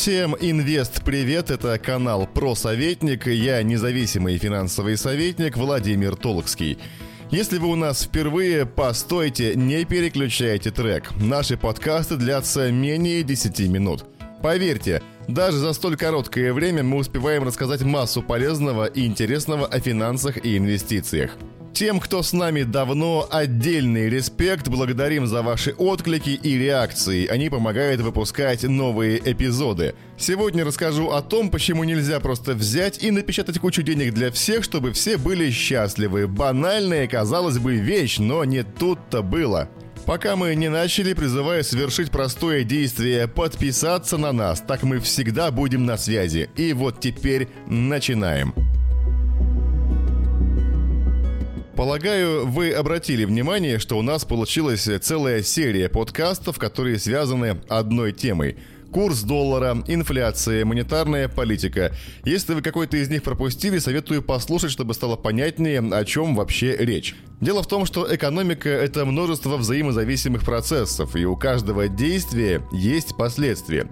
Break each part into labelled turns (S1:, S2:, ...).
S1: Всем инвест привет, это канал Про Советник, я независимый финансовый советник Владимир Толкский. Если вы у нас впервые, постойте, не переключайте трек. Наши подкасты длятся менее 10 минут. Поверьте, даже за столь короткое время мы успеваем рассказать массу полезного и интересного о финансах и инвестициях. Тем, кто с нами давно, отдельный респект. Благодарим за ваши отклики и реакции. Они помогают выпускать новые эпизоды. Сегодня расскажу о том, почему нельзя просто взять и напечатать кучу денег для всех, чтобы все были счастливы. Банальная, казалось бы, вещь, но не тут-то было. Пока мы не начали, призываю совершить простое действие – подписаться на нас, так мы всегда будем на связи. И вот теперь начинаем. Полагаю, вы обратили внимание, что у нас получилась целая серия подкастов, которые связаны одной темой – курс доллара, инфляция, монетарная политика. Если вы какой-то из них пропустили, советую послушать, чтобы стало понятнее, о чем вообще речь. Дело в том, что экономика – это множество взаимозависимых процессов, и у каждого действия есть последствия.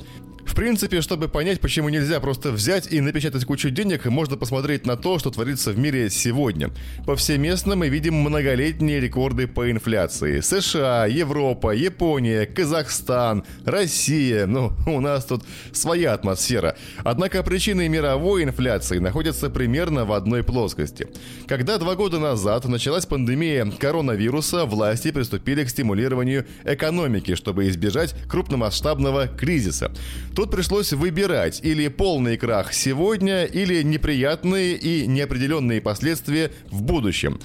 S1: Принципе, чтобы понять, почему нельзя просто взять и напечатать кучу денег, можно посмотреть на то, что творится в мире сегодня. Повсеместно мы видим многолетние рекорды по инфляции. США, Европа, Япония, Казахстан, Россия. Ну, у нас тут своя атмосфера. Однако причины мировой инфляции находятся примерно в одной плоскости. Когда два года назад началась пандемия коронавируса, власти приступили к стимулированию экономики, чтобы избежать крупномасштабного кризиса. Тут пришлось выбирать или полный крах сегодня, или неприятные и неопределенные последствия в будущем.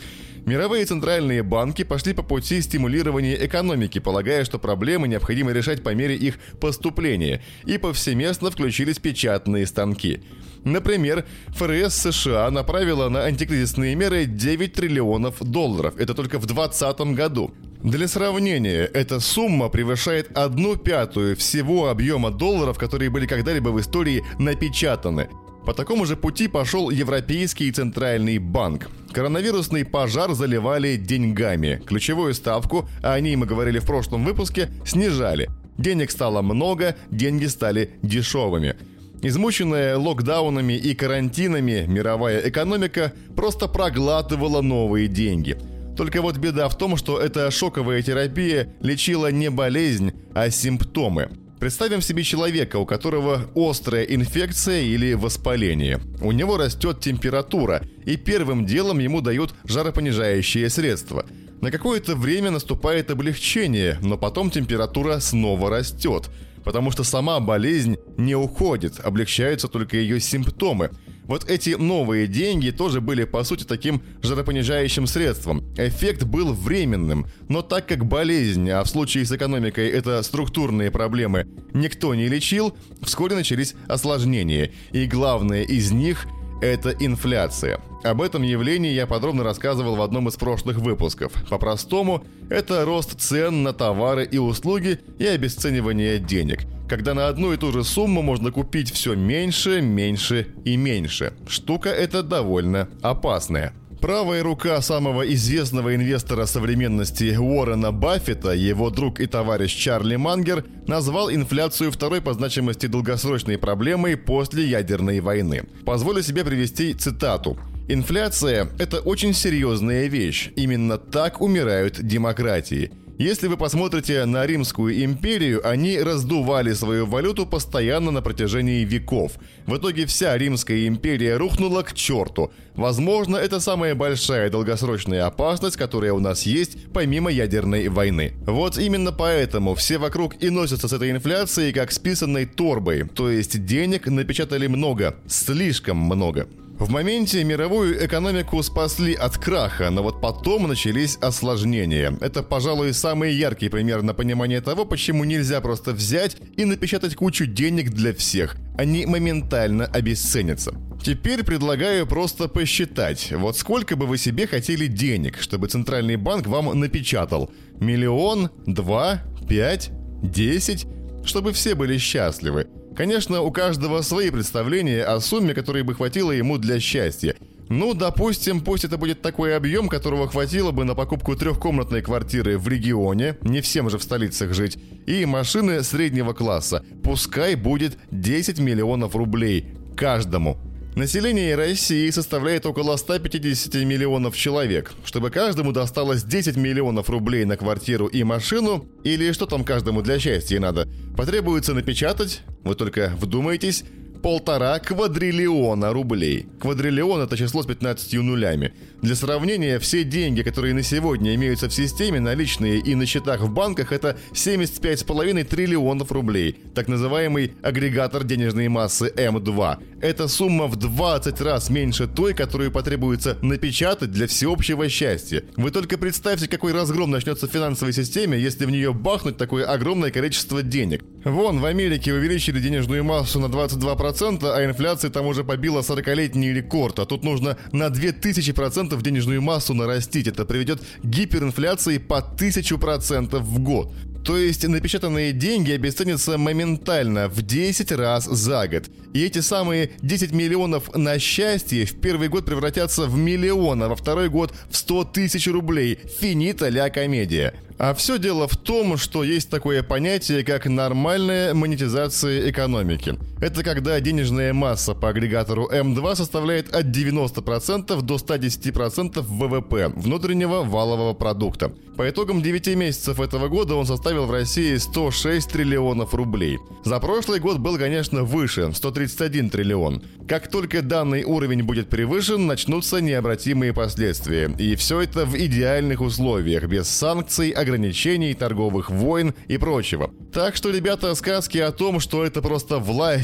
S1: Мировые центральные банки пошли по пути стимулирования экономики, полагая, что проблемы необходимо решать по мере их поступления, и повсеместно включились печатные станки. Например, ФРС США направила на антикризисные меры 9 триллионов долларов. Это только в 2020 году. Для сравнения, эта сумма превышает одну пятую всего объема долларов, которые были когда-либо в истории напечатаны. По такому же пути пошел Европейский центральный банк. Коронавирусный пожар заливали деньгами. Ключевую ставку, а о ней мы говорили в прошлом выпуске, снижали. Денег стало много, деньги стали дешевыми. Измученная локдаунами и карантинами, мировая экономика просто проглатывала новые деньги – только вот беда в том, что эта шоковая терапия лечила не болезнь, а симптомы. Представим себе человека, у которого острая инфекция или воспаление. У него растет температура, и первым делом ему дают жаропонижающее средство. На какое-то время наступает облегчение, но потом температура снова растет, потому что сама болезнь не уходит, облегчаются только ее симптомы. Вот эти новые деньги тоже были по сути таким жаропонижающим средством. Эффект был временным, но так как болезнь, а в случае с экономикой это структурные проблемы, никто не лечил, вскоре начались осложнения. И главное из них это инфляция. Об этом явлении я подробно рассказывал в одном из прошлых выпусков. По-простому, это рост цен на товары и услуги и обесценивание денег – когда на одну и ту же сумму можно купить все меньше, меньше и меньше. Штука эта довольно опасная. Правая рука самого известного инвестора современности Уоррена Баффета, его друг и товарищ Чарли Мангер, назвал инфляцию второй по значимости долгосрочной проблемой после ядерной войны. Позволю себе привести цитату. Инфляция – это очень серьезная вещь. Именно так умирают демократии. Если вы посмотрите на Римскую империю, они раздували свою валюту постоянно на протяжении веков. В итоге вся Римская империя рухнула к черту. Возможно, это самая большая долгосрочная опасность, которая у нас есть, помимо ядерной войны. Вот именно поэтому все вокруг и носятся с этой инфляцией как списанной торбой. То есть денег напечатали много, слишком много. В моменте мировую экономику спасли от краха, но вот потом начались осложнения. Это, пожалуй, самый яркий пример на понимание того, почему нельзя просто взять и напечатать кучу денег для всех. Они моментально обесценятся. Теперь предлагаю просто посчитать, вот сколько бы вы себе хотели денег, чтобы Центральный банк вам напечатал. Миллион? Два? Пять? Десять? Чтобы все были счастливы. Конечно, у каждого свои представления о сумме, которой бы хватило ему для счастья. Ну, допустим, пусть это будет такой объем, которого хватило бы на покупку трехкомнатной квартиры в регионе, не всем же в столицах жить, и машины среднего класса. Пускай будет 10 миллионов рублей каждому. Население России составляет около 150 миллионов человек. Чтобы каждому досталось 10 миллионов рублей на квартиру и машину, или что там каждому для счастья надо, потребуется напечатать, вы только вдумайтесь, полтора квадриллиона рублей. Квадриллион – это число с 15 нулями. Для сравнения, все деньги, которые на сегодня имеются в системе, наличные и на счетах в банках, это 75,5 триллионов рублей. Так называемый агрегатор денежной массы М2. Эта сумма в 20 раз меньше той, которую потребуется напечатать для всеобщего счастья. Вы только представьте, какой разгром начнется в финансовой системе, если в нее бахнуть такое огромное количество денег. Вон, в Америке увеличили денежную массу на 22%, а инфляция там уже побила 40-летний рекорд. А тут нужно на 2000% денежную массу нарастить. Это приведет к гиперинфляции по 1000% в год. То есть напечатанные деньги обесценятся моментально в 10 раз за год. И эти самые 10 миллионов на счастье в первый год превратятся в миллион, а во второй год в 100 тысяч рублей. Финита ля комедия. А все дело в том, что есть такое понятие, как нормальная монетизация экономики. Это когда денежная масса по агрегатору М2 составляет от 90% до 110% ВВП, внутреннего валового продукта. По итогам 9 месяцев этого года он составил в России 106 триллионов рублей. За прошлый год был, конечно, выше – 131 триллион. Как только данный уровень будет превышен, начнутся необратимые последствия. И все это в идеальных условиях, без санкций, ограничений, торговых войн и прочего. Так что, ребята, сказки о том, что это просто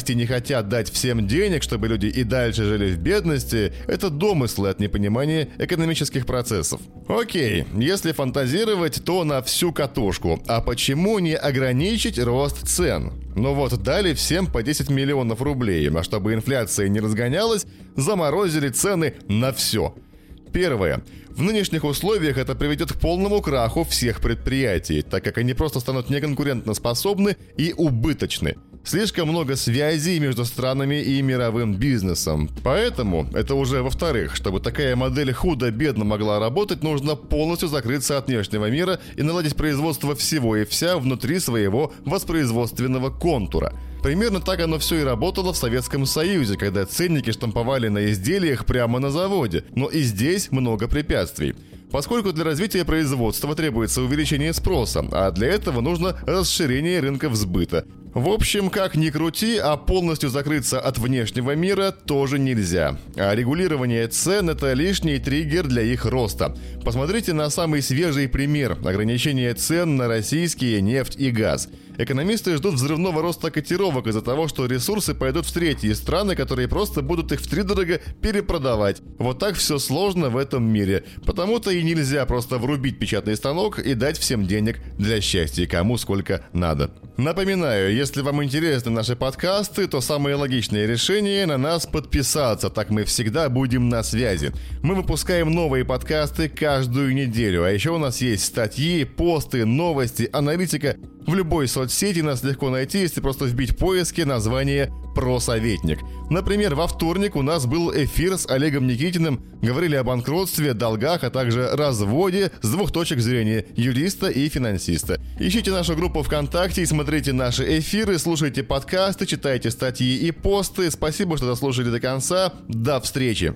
S1: власти не хотят дать всем денег, чтобы люди и дальше жили в бедности, это домыслы от непонимания экономических процессов. Окей, если фантазировать, то на всю катушку. А почему не ограничить рост цен? Ну вот, дали всем по 10 миллионов рублей, а чтобы инфляция не разгонялась, заморозили цены на все. Первое. В нынешних условиях это приведет к полному краху всех предприятий, так как они просто станут неконкурентоспособны и убыточны. Слишком много связей между странами и мировым бизнесом. Поэтому, это уже во-вторых, чтобы такая модель худо-бедно могла работать, нужно полностью закрыться от внешнего мира и наладить производство всего и вся внутри своего воспроизводственного контура. Примерно так оно все и работало в Советском Союзе, когда ценники штамповали на изделиях прямо на заводе. Но и здесь много препятствий. Поскольку для развития производства требуется увеличение спроса, а для этого нужно расширение рынка сбыта. В общем, как ни крути, а полностью закрыться от внешнего мира тоже нельзя. А регулирование цен – это лишний триггер для их роста. Посмотрите на самый свежий пример – ограничение цен на российские нефть и газ – Экономисты ждут взрывного роста котировок из-за того, что ресурсы пойдут в третьи страны, которые просто будут их втридорого перепродавать. Вот так все сложно в этом мире. Потому-то и нельзя просто врубить печатный станок и дать всем денег для счастья, кому сколько надо. Напоминаю, если вам интересны наши подкасты, то самое логичное решение на нас подписаться, так мы всегда будем на связи. Мы выпускаем новые подкасты каждую неделю, а еще у нас есть статьи, посты, новости, аналитика. В любой соцсети нас легко найти, если просто вбить в поиске название «Просоветник». Например, во вторник у нас был эфир с Олегом Никитиным. Говорили о банкротстве, долгах, а также разводе с двух точек зрения – юриста и финансиста. Ищите нашу группу ВКонтакте и смотрите наши эфиры, слушайте подкасты, читайте статьи и посты. Спасибо, что дослушали до конца. До встречи!